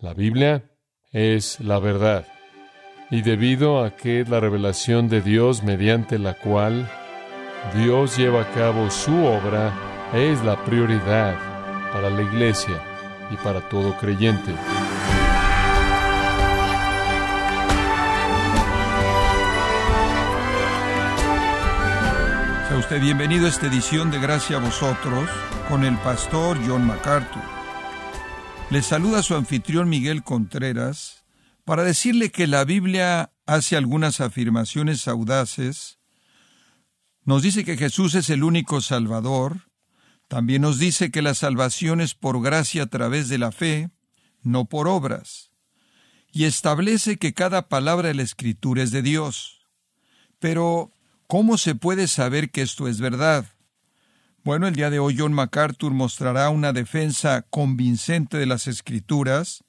La Biblia es la verdad. Y debido a que es la revelación de Dios mediante la cual Dios lleva a cabo su obra, es la prioridad para la iglesia y para todo creyente. Sea usted bienvenido a esta edición de Gracia a vosotros con el pastor John MacArthur. Le saluda su anfitrión Miguel Contreras para decirle que la Biblia hace algunas afirmaciones audaces. Nos dice que Jesús es el único Salvador. También nos dice que la salvación es por gracia a través de la fe, no por obras. Y establece que cada palabra de la Escritura es de Dios. Pero, ¿cómo se puede saber que esto es verdad? Bueno, el día de hoy John MacArthur mostrará una defensa convincente de las Escrituras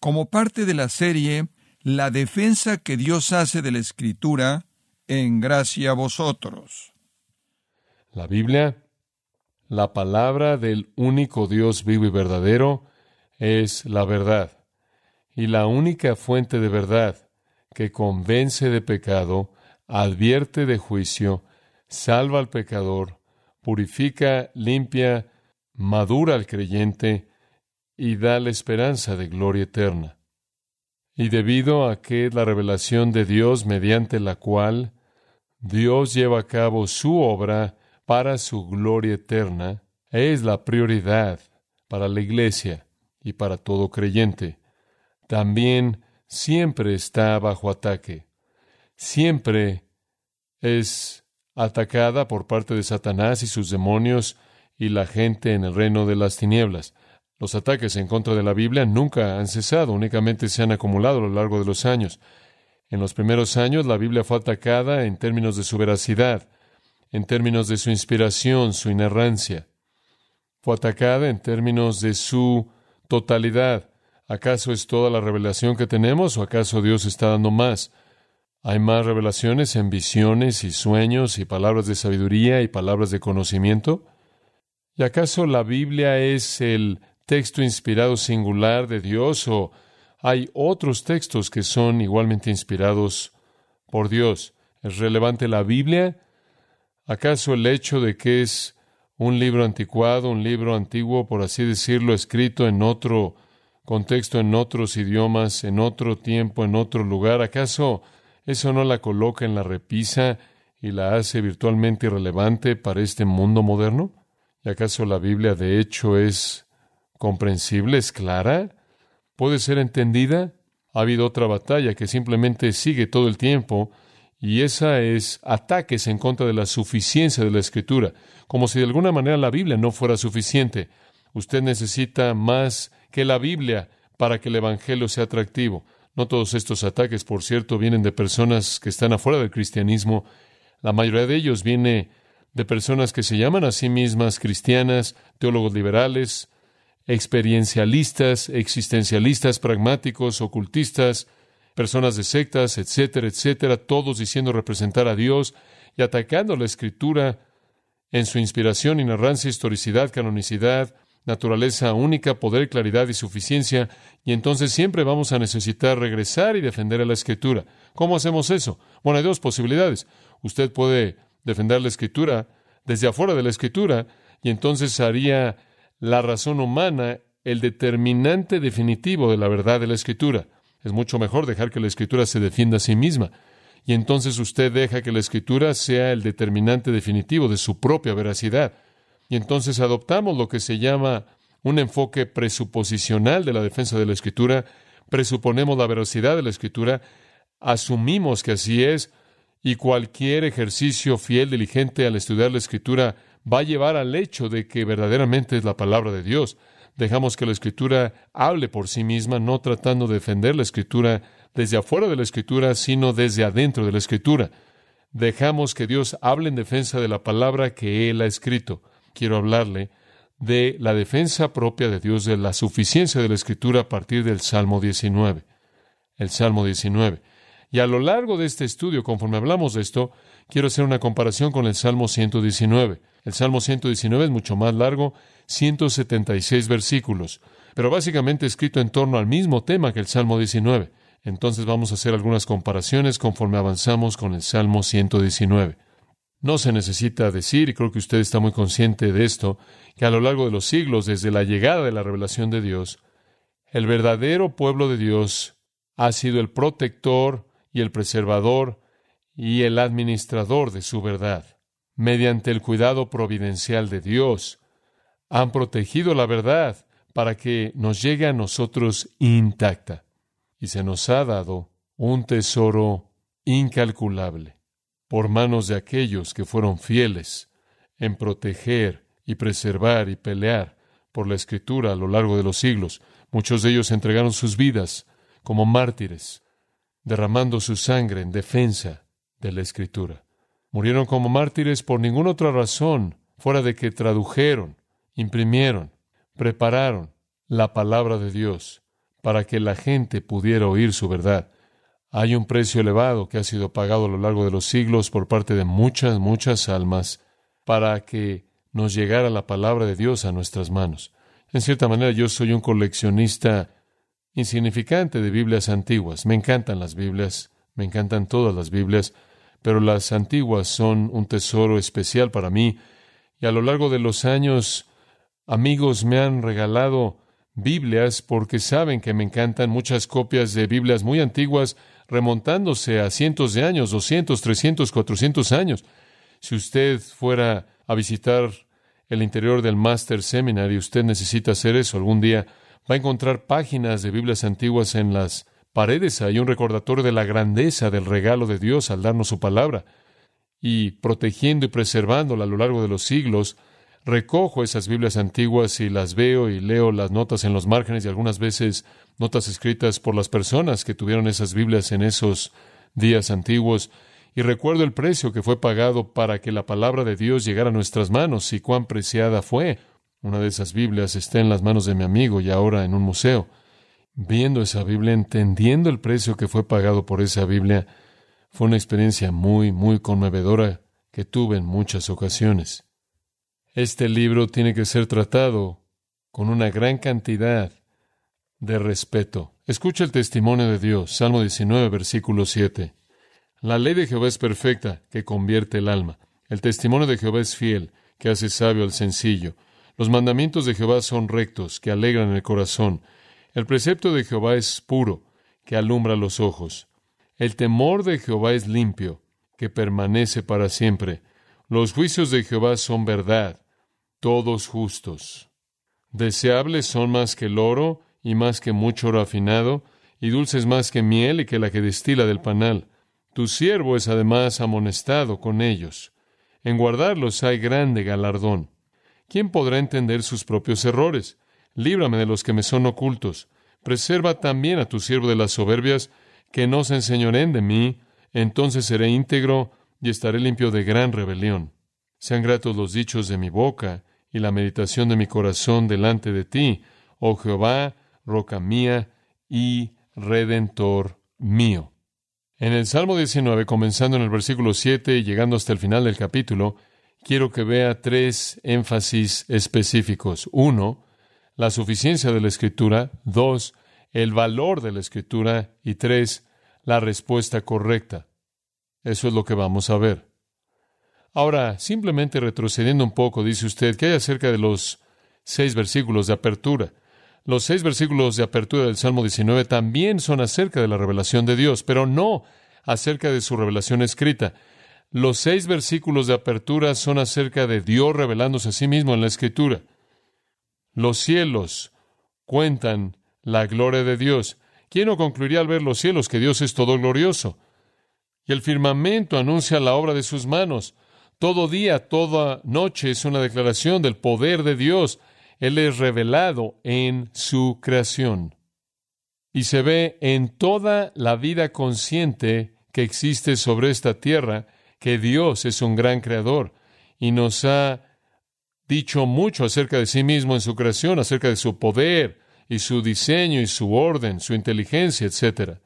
como parte de la serie La defensa que Dios hace de la Escritura en gracia a vosotros. La Biblia, la palabra del único Dios vivo y verdadero, es la verdad, y la única fuente de verdad que convence de pecado, advierte de juicio, salva al pecador, purifica, limpia, madura al creyente y da la esperanza de gloria eterna. Y debido a que la revelación de Dios mediante la cual Dios lleva a cabo su obra para su gloria eterna, es la prioridad para la Iglesia y para todo creyente. También siempre está bajo ataque. Siempre es atacada por parte de Satanás y sus demonios y la gente en el reino de las tinieblas. Los ataques en contra de la Biblia nunca han cesado, únicamente se han acumulado a lo largo de los años. En los primeros años la Biblia fue atacada en términos de su veracidad, en términos de su inspiración, su inerrancia. Fue atacada en términos de su totalidad. ¿Acaso es toda la revelación que tenemos o acaso Dios está dando más? Hay más revelaciones en visiones y sueños y palabras de sabiduría y palabras de conocimiento. ¿Y acaso la Biblia es el texto inspirado singular de Dios o hay otros textos que son igualmente inspirados por Dios? ¿Es relevante la Biblia? ¿Acaso el hecho de que es un libro anticuado, un libro antiguo, por así decirlo, escrito en otro contexto, en otros idiomas, en otro tiempo, en otro lugar, acaso ¿Eso no la coloca en la repisa y la hace virtualmente irrelevante para este mundo moderno? ¿Y acaso la Biblia de hecho es comprensible, es clara? ¿Puede ser entendida? Ha habido otra batalla que simplemente sigue todo el tiempo y esa es ataques en contra de la suficiencia de la Escritura, como si de alguna manera la Biblia no fuera suficiente. Usted necesita más que la Biblia para que el Evangelio sea atractivo. No todos estos ataques, por cierto, vienen de personas que están afuera del cristianismo. La mayoría de ellos viene de personas que se llaman a sí mismas cristianas, teólogos liberales, experiencialistas, existencialistas, pragmáticos, ocultistas, personas de sectas, etcétera, etcétera, todos diciendo representar a Dios y atacando la escritura en su inspiración, inerrancia, historicidad, canonicidad, naturaleza única, poder, claridad y suficiencia, y entonces siempre vamos a necesitar regresar y defender a la Escritura. ¿Cómo hacemos eso? Bueno, hay dos posibilidades. Usted puede defender la Escritura desde afuera de la Escritura, y entonces haría la razón humana el determinante definitivo de la verdad de la Escritura. Es mucho mejor dejar que la Escritura se defienda a sí misma. Y entonces usted deja que la Escritura sea el determinante definitivo de su propia veracidad. Y entonces adoptamos lo que se llama un enfoque presuposicional de la defensa de la Escritura, presuponemos la veracidad de la Escritura, asumimos que así es, y cualquier ejercicio fiel, diligente al estudiar la Escritura va a llevar al hecho de que verdaderamente es la palabra de Dios. Dejamos que la Escritura hable por sí misma, no tratando de defender la Escritura desde afuera de la Escritura, sino desde adentro de la Escritura. Dejamos que Dios hable en defensa de la palabra que Él ha escrito quiero hablarle de la defensa propia de Dios, de la suficiencia de la Escritura a partir del Salmo 19. El Salmo 19. Y a lo largo de este estudio, conforme hablamos de esto, quiero hacer una comparación con el Salmo 119. El Salmo 119 es mucho más largo, 176 versículos. pero básicamente escrito en torno al mismo tema que el Salmo 19. Entonces vamos a hacer algunas comparaciones conforme avanzamos con el Salmo 119. No se necesita decir, y creo que usted está muy consciente de esto, que a lo largo de los siglos, desde la llegada de la revelación de Dios, el verdadero pueblo de Dios ha sido el protector y el preservador y el administrador de su verdad. Mediante el cuidado providencial de Dios, han protegido la verdad para que nos llegue a nosotros intacta. Y se nos ha dado un tesoro incalculable por manos de aquellos que fueron fieles en proteger y preservar y pelear por la escritura a lo largo de los siglos. Muchos de ellos entregaron sus vidas como mártires, derramando su sangre en defensa de la escritura. Murieron como mártires por ninguna otra razón fuera de que tradujeron, imprimieron, prepararon la palabra de Dios para que la gente pudiera oír su verdad. Hay un precio elevado que ha sido pagado a lo largo de los siglos por parte de muchas, muchas almas para que nos llegara la palabra de Dios a nuestras manos. En cierta manera yo soy un coleccionista insignificante de Biblias antiguas. Me encantan las Biblias, me encantan todas las Biblias, pero las antiguas son un tesoro especial para mí. Y a lo largo de los años, amigos me han regalado Biblias porque saben que me encantan muchas copias de Biblias muy antiguas remontándose a cientos de años, 200, 300, 400 años. Si usted fuera a visitar el interior del Master Seminary, usted necesita hacer eso algún día, va a encontrar páginas de Biblias antiguas en las paredes. Hay un recordatorio de la grandeza del regalo de Dios al darnos su palabra. Y protegiendo y preservándola a lo largo de los siglos, recojo esas Biblias antiguas y las veo y leo las notas en los márgenes y algunas veces notas escritas por las personas que tuvieron esas Biblias en esos días antiguos. Y recuerdo el precio que fue pagado para que la palabra de Dios llegara a nuestras manos y cuán preciada fue. Una de esas Biblias está en las manos de mi amigo y ahora en un museo. Viendo esa Biblia, entendiendo el precio que fue pagado por esa Biblia, fue una experiencia muy, muy conmovedora que tuve en muchas ocasiones. Este libro tiene que ser tratado con una gran cantidad de respeto. Escucha el testimonio de Dios, Salmo 19, versículo 7. La ley de Jehová es perfecta, que convierte el alma. El testimonio de Jehová es fiel, que hace sabio al sencillo. Los mandamientos de Jehová son rectos, que alegran el corazón. El precepto de Jehová es puro, que alumbra los ojos. El temor de Jehová es limpio, que permanece para siempre. Los juicios de Jehová son verdad, todos justos. Deseables son más que el oro y más que mucho oro afinado, y dulces más que miel y que la que destila del panal. Tu siervo es además amonestado con ellos. En guardarlos hay grande galardón. ¿Quién podrá entender sus propios errores? Líbrame de los que me son ocultos. Preserva también a tu siervo de las soberbias, que no se enseñoren de mí, entonces seré íntegro y estaré limpio de gran rebelión. Sean gratos los dichos de mi boca y la meditación de mi corazón delante de ti, oh Jehová, roca mía y redentor mío. En el Salmo 19, comenzando en el versículo 7 y llegando hasta el final del capítulo, quiero que vea tres énfasis específicos. Uno, la suficiencia de la Escritura. Dos, el valor de la Escritura. Y tres, la respuesta correcta. Eso es lo que vamos a ver. Ahora, simplemente retrocediendo un poco, dice usted que hay acerca de los seis versículos de apertura. Los seis versículos de apertura del Salmo 19 también son acerca de la revelación de Dios, pero no acerca de su revelación escrita. Los seis versículos de apertura son acerca de Dios revelándose a sí mismo en la Escritura. Los cielos cuentan la gloria de Dios. ¿Quién no concluiría al ver los cielos que Dios es todo glorioso? Y el firmamento anuncia la obra de sus manos. Todo día, toda noche es una declaración del poder de Dios. Él es revelado en su creación. Y se ve en toda la vida consciente que existe sobre esta tierra que Dios es un gran creador y nos ha dicho mucho acerca de sí mismo en su creación, acerca de su poder y su diseño y su orden, su inteligencia, etc.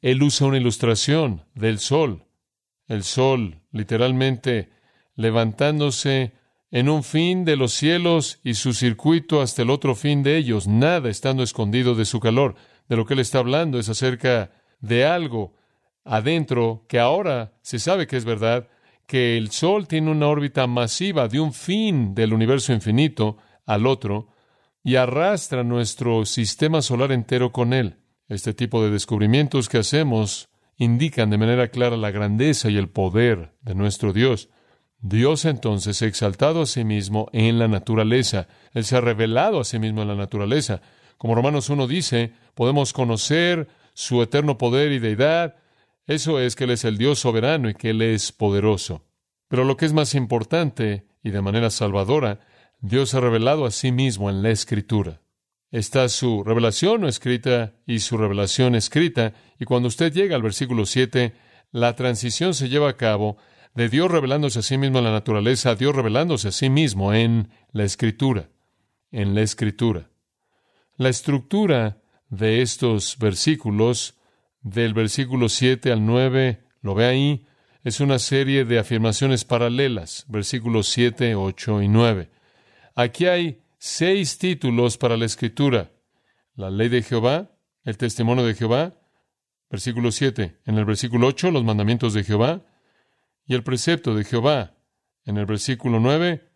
Él usa una ilustración del sol. El sol literalmente levantándose en un fin de los cielos y su circuito hasta el otro fin de ellos, nada estando escondido de su calor. De lo que él está hablando es acerca de algo adentro que ahora se sabe que es verdad, que el Sol tiene una órbita masiva de un fin del universo infinito al otro y arrastra nuestro sistema solar entero con él. Este tipo de descubrimientos que hacemos indican de manera clara la grandeza y el poder de nuestro Dios. Dios entonces ha exaltado a sí mismo en la naturaleza. Él se ha revelado a sí mismo en la naturaleza. Como Romanos 1 dice, podemos conocer su eterno poder y deidad. Eso es que Él es el Dios soberano y que Él es poderoso. Pero lo que es más importante y de manera salvadora, Dios ha revelado a sí mismo en la Escritura. Está su revelación no escrita y su revelación escrita, y cuando usted llega al versículo 7, la transición se lleva a cabo de Dios revelándose a sí mismo en la naturaleza a Dios revelándose a sí mismo en la escritura, en la escritura. La estructura de estos versículos, del versículo 7 al 9, lo ve ahí, es una serie de afirmaciones paralelas, versículos 7, 8 y 9. Aquí hay seis títulos para la escritura. La ley de Jehová, el testimonio de Jehová, versículo 7. En el versículo 8, los mandamientos de Jehová y el precepto de Jehová. En el versículo 9,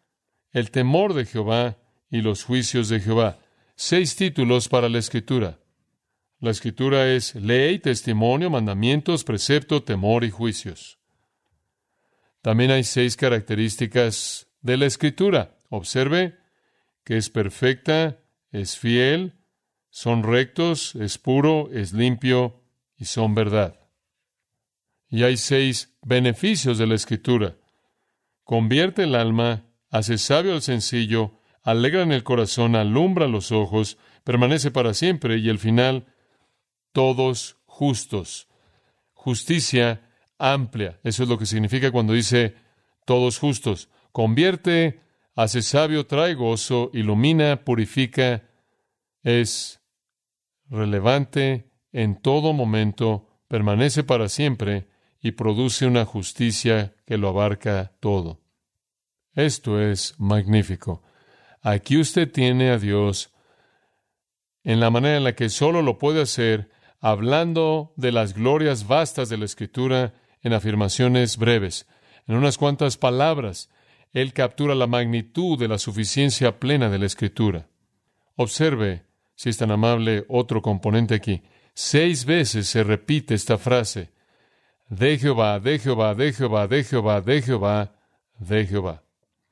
el temor de Jehová y los juicios de Jehová. Seis títulos para la escritura. La escritura es ley, testimonio, mandamientos, precepto, temor y juicios. También hay seis características de la escritura. Observe que es perfecta, es fiel, son rectos, es puro, es limpio y son verdad. Y hay seis beneficios de la escritura. Convierte el alma, hace sabio al sencillo, alegra en el corazón, alumbra los ojos, permanece para siempre y el final, todos justos. Justicia amplia. Eso es lo que significa cuando dice todos justos. Convierte, hace sabio, trae gozo, ilumina, purifica, es relevante en todo momento, permanece para siempre y produce una justicia que lo abarca todo. Esto es magnífico. Aquí usted tiene a Dios en la manera en la que solo lo puede hacer, hablando de las glorias vastas de la Escritura en afirmaciones breves. En unas cuantas palabras, Él captura la magnitud de la suficiencia plena de la Escritura. Observe, si es tan amable, otro componente aquí. Seis veces se repite esta frase de Jehová, de Jehová, de Jehová, de Jehová, de Jehová, de Jehová.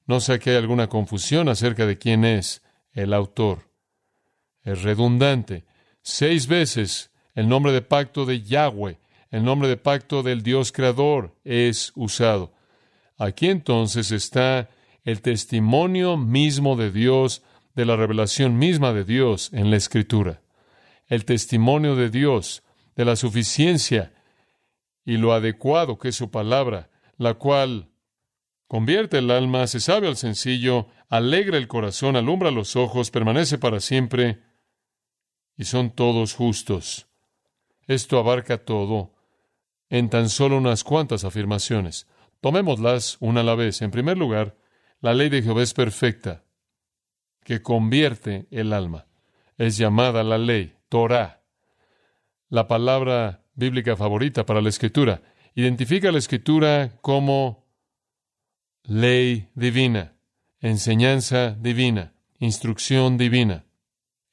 No sé que hay alguna confusión acerca de quién es el autor. Es redundante. Seis veces el nombre de pacto de Yahweh, el nombre de pacto del Dios creador es usado. Aquí entonces está el testimonio mismo de Dios, de la revelación misma de Dios en la Escritura. El testimonio de Dios, de la suficiencia y lo adecuado que es su palabra, la cual convierte el alma, se sabe al sencillo, alegra el corazón, alumbra los ojos, permanece para siempre, y son todos justos. Esto abarca todo en tan solo unas cuantas afirmaciones. Tomémoslas una a la vez. En primer lugar, la ley de Jehová es perfecta, que convierte el alma. Es llamada la ley, Torah. La palabra bíblica favorita para la escritura. Identifica la escritura como ley divina, enseñanza divina, instrucción divina.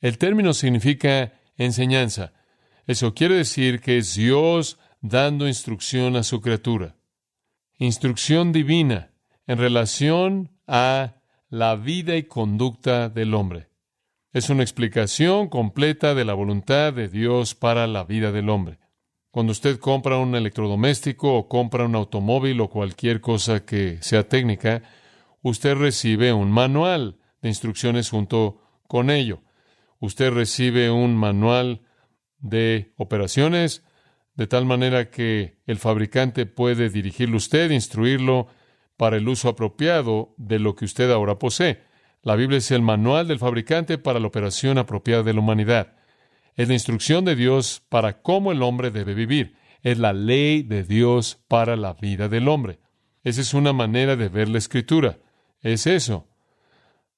El término significa enseñanza. Eso quiere decir que es Dios dando instrucción a su criatura. Instrucción divina en relación a la vida y conducta del hombre. Es una explicación completa de la voluntad de Dios para la vida del hombre. Cuando usted compra un electrodoméstico o compra un automóvil o cualquier cosa que sea técnica, usted recibe un manual de instrucciones junto con ello. Usted recibe un manual de operaciones de tal manera que el fabricante puede dirigirlo usted, instruirlo para el uso apropiado de lo que usted ahora posee. La Biblia es el manual del fabricante para la operación apropiada de la humanidad. Es la instrucción de Dios para cómo el hombre debe vivir. Es la ley de Dios para la vida del hombre. Esa es una manera de ver la escritura. es eso.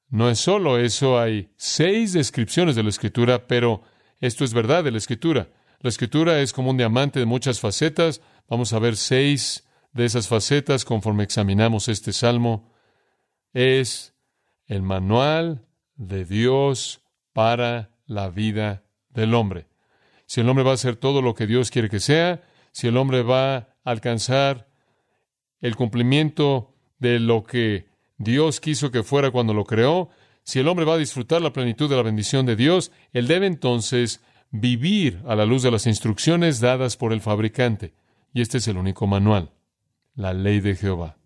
No es solo eso, hay seis descripciones de la escritura, pero esto es verdad de la escritura. La escritura es como un diamante de muchas facetas. Vamos a ver seis de esas facetas conforme examinamos este salmo. Es el manual de Dios para la vida del hombre. Si el hombre va a hacer todo lo que Dios quiere que sea, si el hombre va a alcanzar el cumplimiento de lo que Dios quiso que fuera cuando lo creó, si el hombre va a disfrutar la plenitud de la bendición de Dios, él debe entonces vivir a la luz de las instrucciones dadas por el fabricante. Y este es el único manual, la ley de Jehová.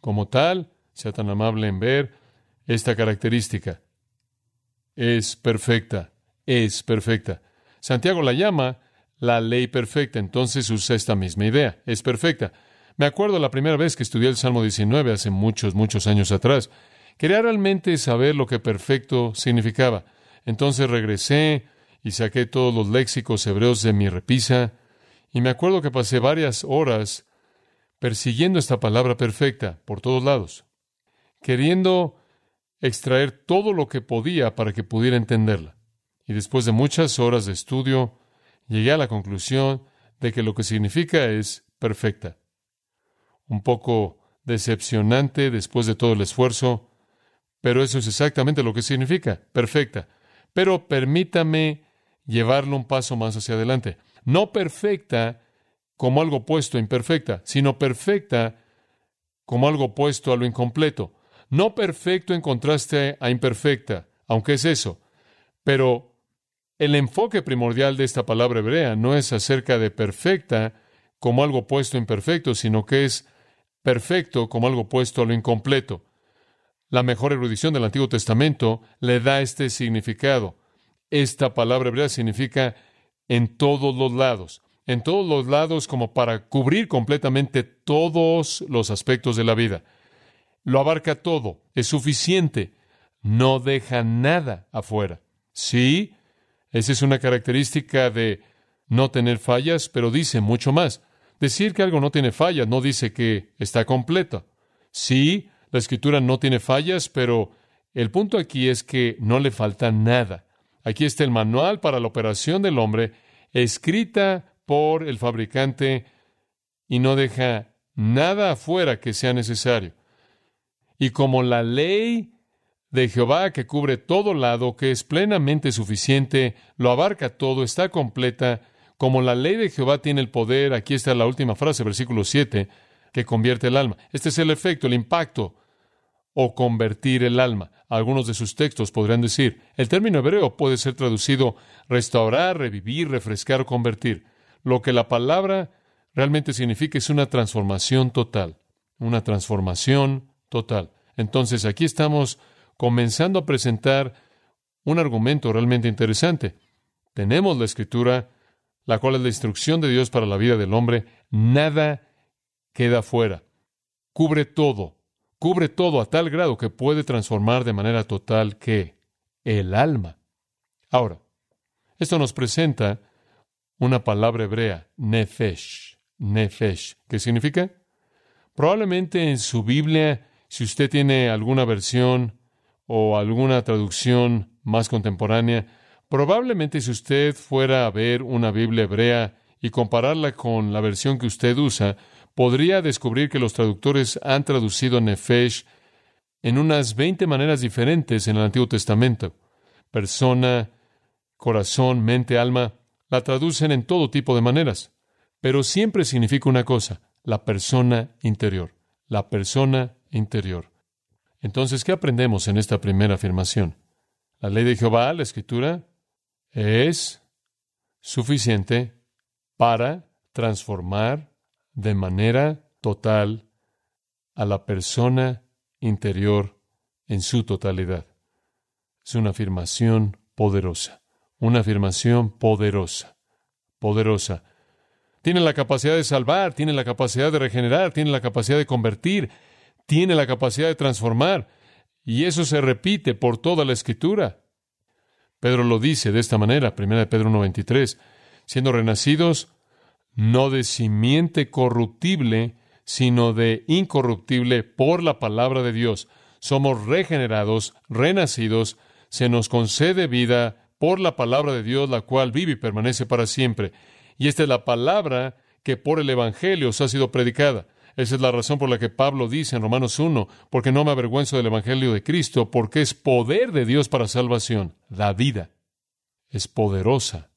Como tal, sea tan amable en ver esta característica. Es perfecta, es perfecta. Santiago la llama la ley perfecta, entonces usa esta misma idea, es perfecta. Me acuerdo la primera vez que estudié el Salmo 19 hace muchos, muchos años atrás. Quería realmente saber lo que perfecto significaba. Entonces regresé y saqué todos los léxicos hebreos de mi repisa, y me acuerdo que pasé varias horas persiguiendo esta palabra perfecta por todos lados, queriendo extraer todo lo que podía para que pudiera entenderla. Y después de muchas horas de estudio, llegué a la conclusión de que lo que significa es perfecta. Un poco decepcionante después de todo el esfuerzo, pero eso es exactamente lo que significa, perfecta. Pero permítame llevarlo un paso más hacia adelante. No perfecta como algo opuesto a imperfecta, sino perfecta como algo opuesto a lo incompleto. No perfecto en contraste a imperfecta, aunque es eso. Pero el enfoque primordial de esta palabra hebrea no es acerca de perfecta como algo opuesto a imperfecto, sino que es perfecto como algo opuesto a lo incompleto. La mejor erudición del Antiguo Testamento le da este significado. Esta palabra hebrea significa en todos los lados, en todos los lados como para cubrir completamente todos los aspectos de la vida. Lo abarca todo, es suficiente, no deja nada afuera. Sí, esa es una característica de no tener fallas, pero dice mucho más. Decir que algo no tiene fallas no dice que está completo. Sí, la escritura no tiene fallas, pero el punto aquí es que no le falta nada. Aquí está el manual para la operación del hombre, escrita por el fabricante y no deja nada afuera que sea necesario. Y como la ley de Jehová que cubre todo lado, que es plenamente suficiente, lo abarca todo, está completa, como la ley de Jehová tiene el poder, aquí está la última frase, versículo 7, que convierte el alma. Este es el efecto, el impacto, o convertir el alma. Algunos de sus textos podrían decir, el término hebreo puede ser traducido restaurar, revivir, refrescar o convertir. Lo que la palabra realmente significa es una transformación total, una transformación total. Entonces aquí estamos comenzando a presentar un argumento realmente interesante. Tenemos la escritura, la cual es la instrucción de Dios para la vida del hombre. Nada queda fuera. Cubre todo cubre todo a tal grado que puede transformar de manera total que el alma. Ahora, esto nos presenta una palabra hebrea, nefesh, nefesh, ¿qué significa? Probablemente en su Biblia, si usted tiene alguna versión o alguna traducción más contemporánea, probablemente si usted fuera a ver una Biblia hebrea y compararla con la versión que usted usa, podría descubrir que los traductores han traducido Nefesh en unas 20 maneras diferentes en el Antiguo Testamento. Persona, corazón, mente, alma, la traducen en todo tipo de maneras, pero siempre significa una cosa, la persona interior, la persona interior. Entonces, ¿qué aprendemos en esta primera afirmación? La ley de Jehová, la escritura, es suficiente para transformar de manera total a la persona interior en su totalidad. Es una afirmación poderosa, una afirmación poderosa, poderosa. Tiene la capacidad de salvar, tiene la capacidad de regenerar, tiene la capacidad de convertir, tiene la capacidad de transformar. Y eso se repite por toda la escritura. Pedro lo dice de esta manera, 1 Pedro 1.23, siendo renacidos no de simiente corruptible, sino de incorruptible por la palabra de Dios, somos regenerados, renacidos, se nos concede vida por la palabra de Dios, la cual vive y permanece para siempre. Y esta es la palabra que por el Evangelio os ha sido predicada. Esa es la razón por la que Pablo dice en Romanos 1, porque no me avergüenzo del Evangelio de Cristo, porque es poder de Dios para salvación, da vida, es poderosa,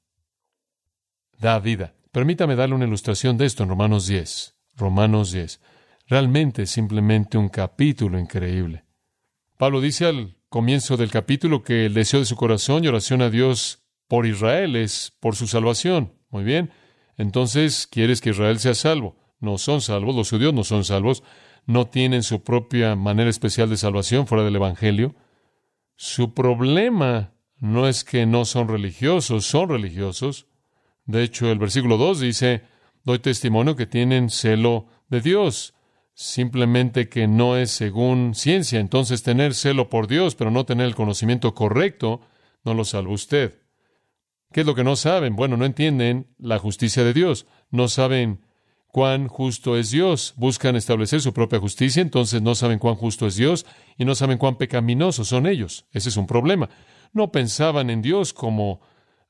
da vida. Permítame darle una ilustración de esto en Romanos 10. Romanos 10. Realmente es simplemente un capítulo increíble. Pablo dice al comienzo del capítulo que el deseo de su corazón y oración a Dios por Israel es por su salvación. Muy bien. Entonces, ¿quieres que Israel sea salvo? No son salvos, los judíos no son salvos, no tienen su propia manera especial de salvación fuera del Evangelio. Su problema no es que no son religiosos, son religiosos. De hecho, el versículo 2 dice, doy testimonio que tienen celo de Dios, simplemente que no es según ciencia. Entonces, tener celo por Dios, pero no tener el conocimiento correcto, no lo salva usted. ¿Qué es lo que no saben? Bueno, no entienden la justicia de Dios, no saben cuán justo es Dios, buscan establecer su propia justicia, entonces no saben cuán justo es Dios y no saben cuán pecaminosos son ellos. Ese es un problema. No pensaban en Dios como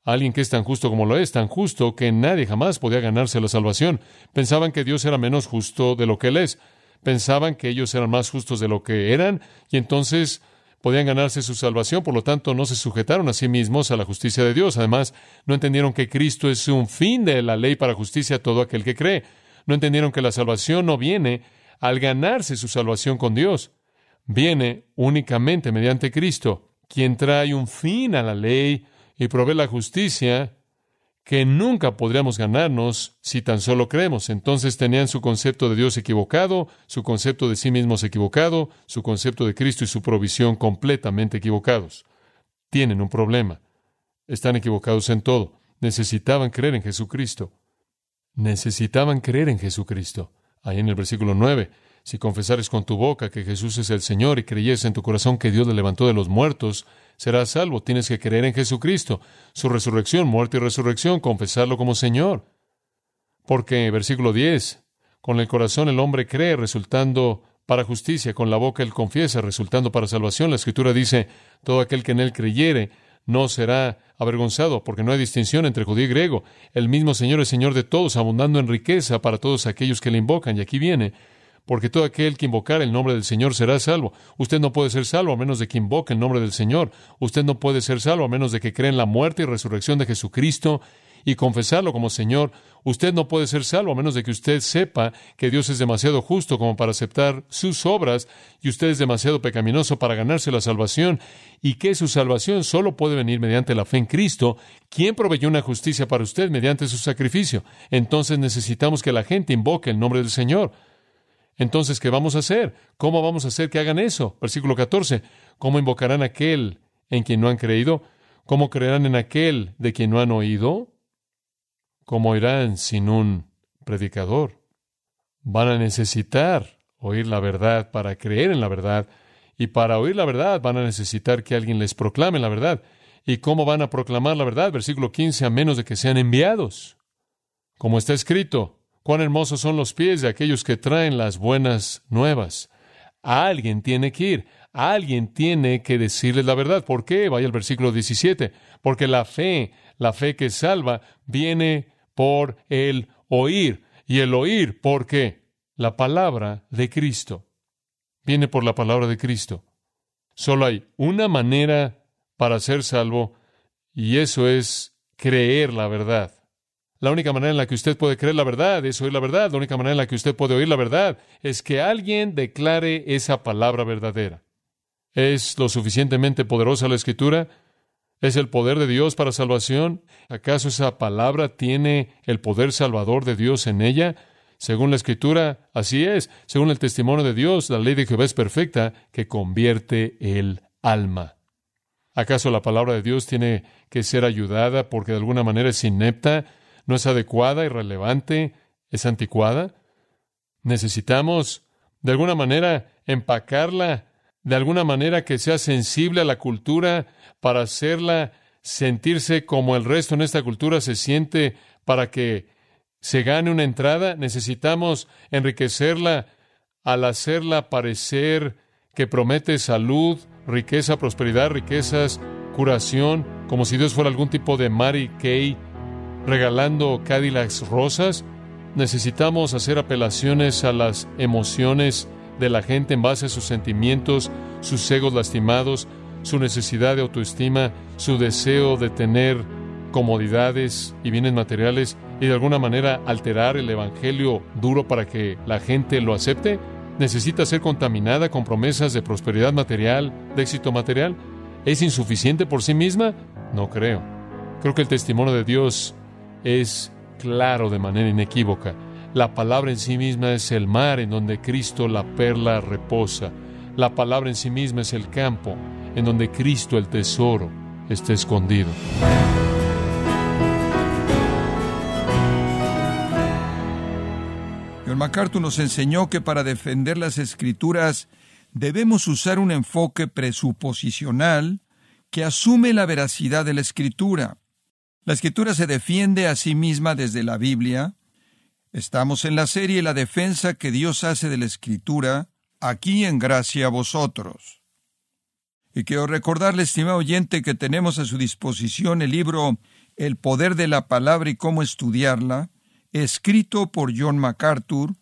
alguien que es tan justo como lo es, tan justo que nadie jamás podía ganarse la salvación. Pensaban que Dios era menos justo de lo que Él es. Pensaban que ellos eran más justos de lo que eran y entonces podían ganarse su salvación, por lo tanto no se sujetaron a sí mismos a la justicia de Dios. Además, no entendieron que Cristo es un fin de la ley para justicia a todo aquel que cree. No entendieron que la salvación no viene al ganarse su salvación con Dios. Viene únicamente mediante Cristo, quien trae un fin a la ley y provee la justicia que nunca podríamos ganarnos si tan solo creemos. Entonces tenían su concepto de Dios equivocado, su concepto de sí mismos equivocado, su concepto de Cristo y su provisión completamente equivocados. Tienen un problema. Están equivocados en todo. Necesitaban creer en Jesucristo. Necesitaban creer en Jesucristo. Ahí en el versículo 9, si confesares con tu boca que Jesús es el Señor y creyes en tu corazón que Dios le levantó de los muertos, serás salvo. Tienes que creer en Jesucristo, su resurrección, muerte y resurrección, confesarlo como Señor. Porque, versículo 10, con el corazón el hombre cree, resultando para justicia, con la boca él confiesa, resultando para salvación. La Escritura dice, todo aquel que en él creyere no será avergonzado, porque no hay distinción entre judío y griego. El mismo Señor es Señor de todos, abundando en riqueza para todos aquellos que le invocan. Y aquí viene, porque todo aquel que invocar el nombre del Señor será salvo. Usted no puede ser salvo a menos de que invoque el nombre del Señor. Usted no puede ser salvo a menos de que cree en la muerte y resurrección de Jesucristo y confesarlo como Señor. Usted no puede ser salvo a menos de que usted sepa que Dios es demasiado justo como para aceptar sus obras y usted es demasiado pecaminoso para ganarse la salvación y que su salvación solo puede venir mediante la fe en Cristo, quien proveyó una justicia para usted mediante su sacrificio. Entonces necesitamos que la gente invoque el nombre del Señor. Entonces, ¿qué vamos a hacer? ¿Cómo vamos a hacer que hagan eso? Versículo 14. ¿Cómo invocarán aquel en quien no han creído? ¿Cómo creerán en aquel de quien no han oído? ¿Cómo irán sin un predicador? Van a necesitar oír la verdad para creer en la verdad. Y para oír la verdad van a necesitar que alguien les proclame la verdad. ¿Y cómo van a proclamar la verdad? Versículo 15, a menos de que sean enviados. Como está escrito, Cuán hermosos son los pies de aquellos que traen las buenas nuevas. alguien tiene que ir, alguien tiene que decirles la verdad. ¿Por qué? Vaya al versículo 17. Porque la fe, la fe que salva, viene por el oír. Y el oír, ¿por qué? La palabra de Cristo. Viene por la palabra de Cristo. Solo hay una manera para ser salvo, y eso es creer la verdad. La única manera en la que usted puede creer la verdad es oír la verdad. La única manera en la que usted puede oír la verdad es que alguien declare esa palabra verdadera. ¿Es lo suficientemente poderosa la escritura? ¿Es el poder de Dios para salvación? ¿Acaso esa palabra tiene el poder salvador de Dios en ella? Según la escritura, así es. Según el testimonio de Dios, la ley de Jehová es perfecta que convierte el alma. ¿Acaso la palabra de Dios tiene que ser ayudada porque de alguna manera es inepta? no es adecuada, irrelevante, es anticuada. Necesitamos, de alguna manera, empacarla, de alguna manera que sea sensible a la cultura para hacerla sentirse como el resto en esta cultura se siente para que se gane una entrada. Necesitamos enriquecerla al hacerla parecer que promete salud, riqueza, prosperidad, riquezas, curación, como si Dios fuera algún tipo de Mary Kay regalando Cadillacs rosas. Necesitamos hacer apelaciones a las emociones de la gente en base a sus sentimientos, sus egos lastimados, su necesidad de autoestima, su deseo de tener comodidades y bienes materiales y de alguna manera alterar el Evangelio duro para que la gente lo acepte? ¿Necesita ser contaminada con promesas de prosperidad material, de éxito material? ¿Es insuficiente por sí misma? No creo. Creo que el testimonio de Dios es claro de manera inequívoca. La palabra en sí misma es el mar en donde Cristo la perla reposa. La palabra en sí misma es el campo en donde Cristo el tesoro está escondido. John MacArthur nos enseñó que para defender las escrituras debemos usar un enfoque presuposicional que asume la veracidad de la escritura. La escritura se defiende a sí misma desde la Biblia. Estamos en la serie La defensa que Dios hace de la escritura, aquí en gracia a vosotros. Y quiero recordarle, estimado oyente, que tenemos a su disposición el libro El poder de la palabra y cómo estudiarla, escrito por John MacArthur.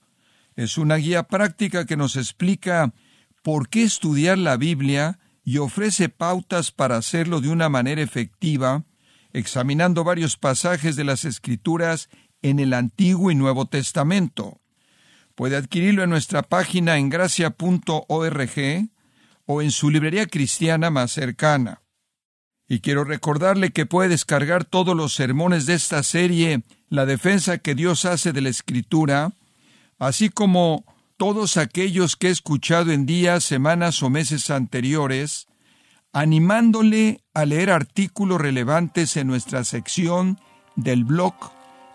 Es una guía práctica que nos explica por qué estudiar la Biblia y ofrece pautas para hacerlo de una manera efectiva, examinando varios pasajes de las Escrituras en el Antiguo y Nuevo Testamento. Puede adquirirlo en nuestra página en gracia.org o en su librería cristiana más cercana. Y quiero recordarle que puede descargar todos los sermones de esta serie, La defensa que Dios hace de la Escritura, así como todos aquellos que he escuchado en días, semanas o meses anteriores, animándole a leer artículos relevantes en nuestra sección del blog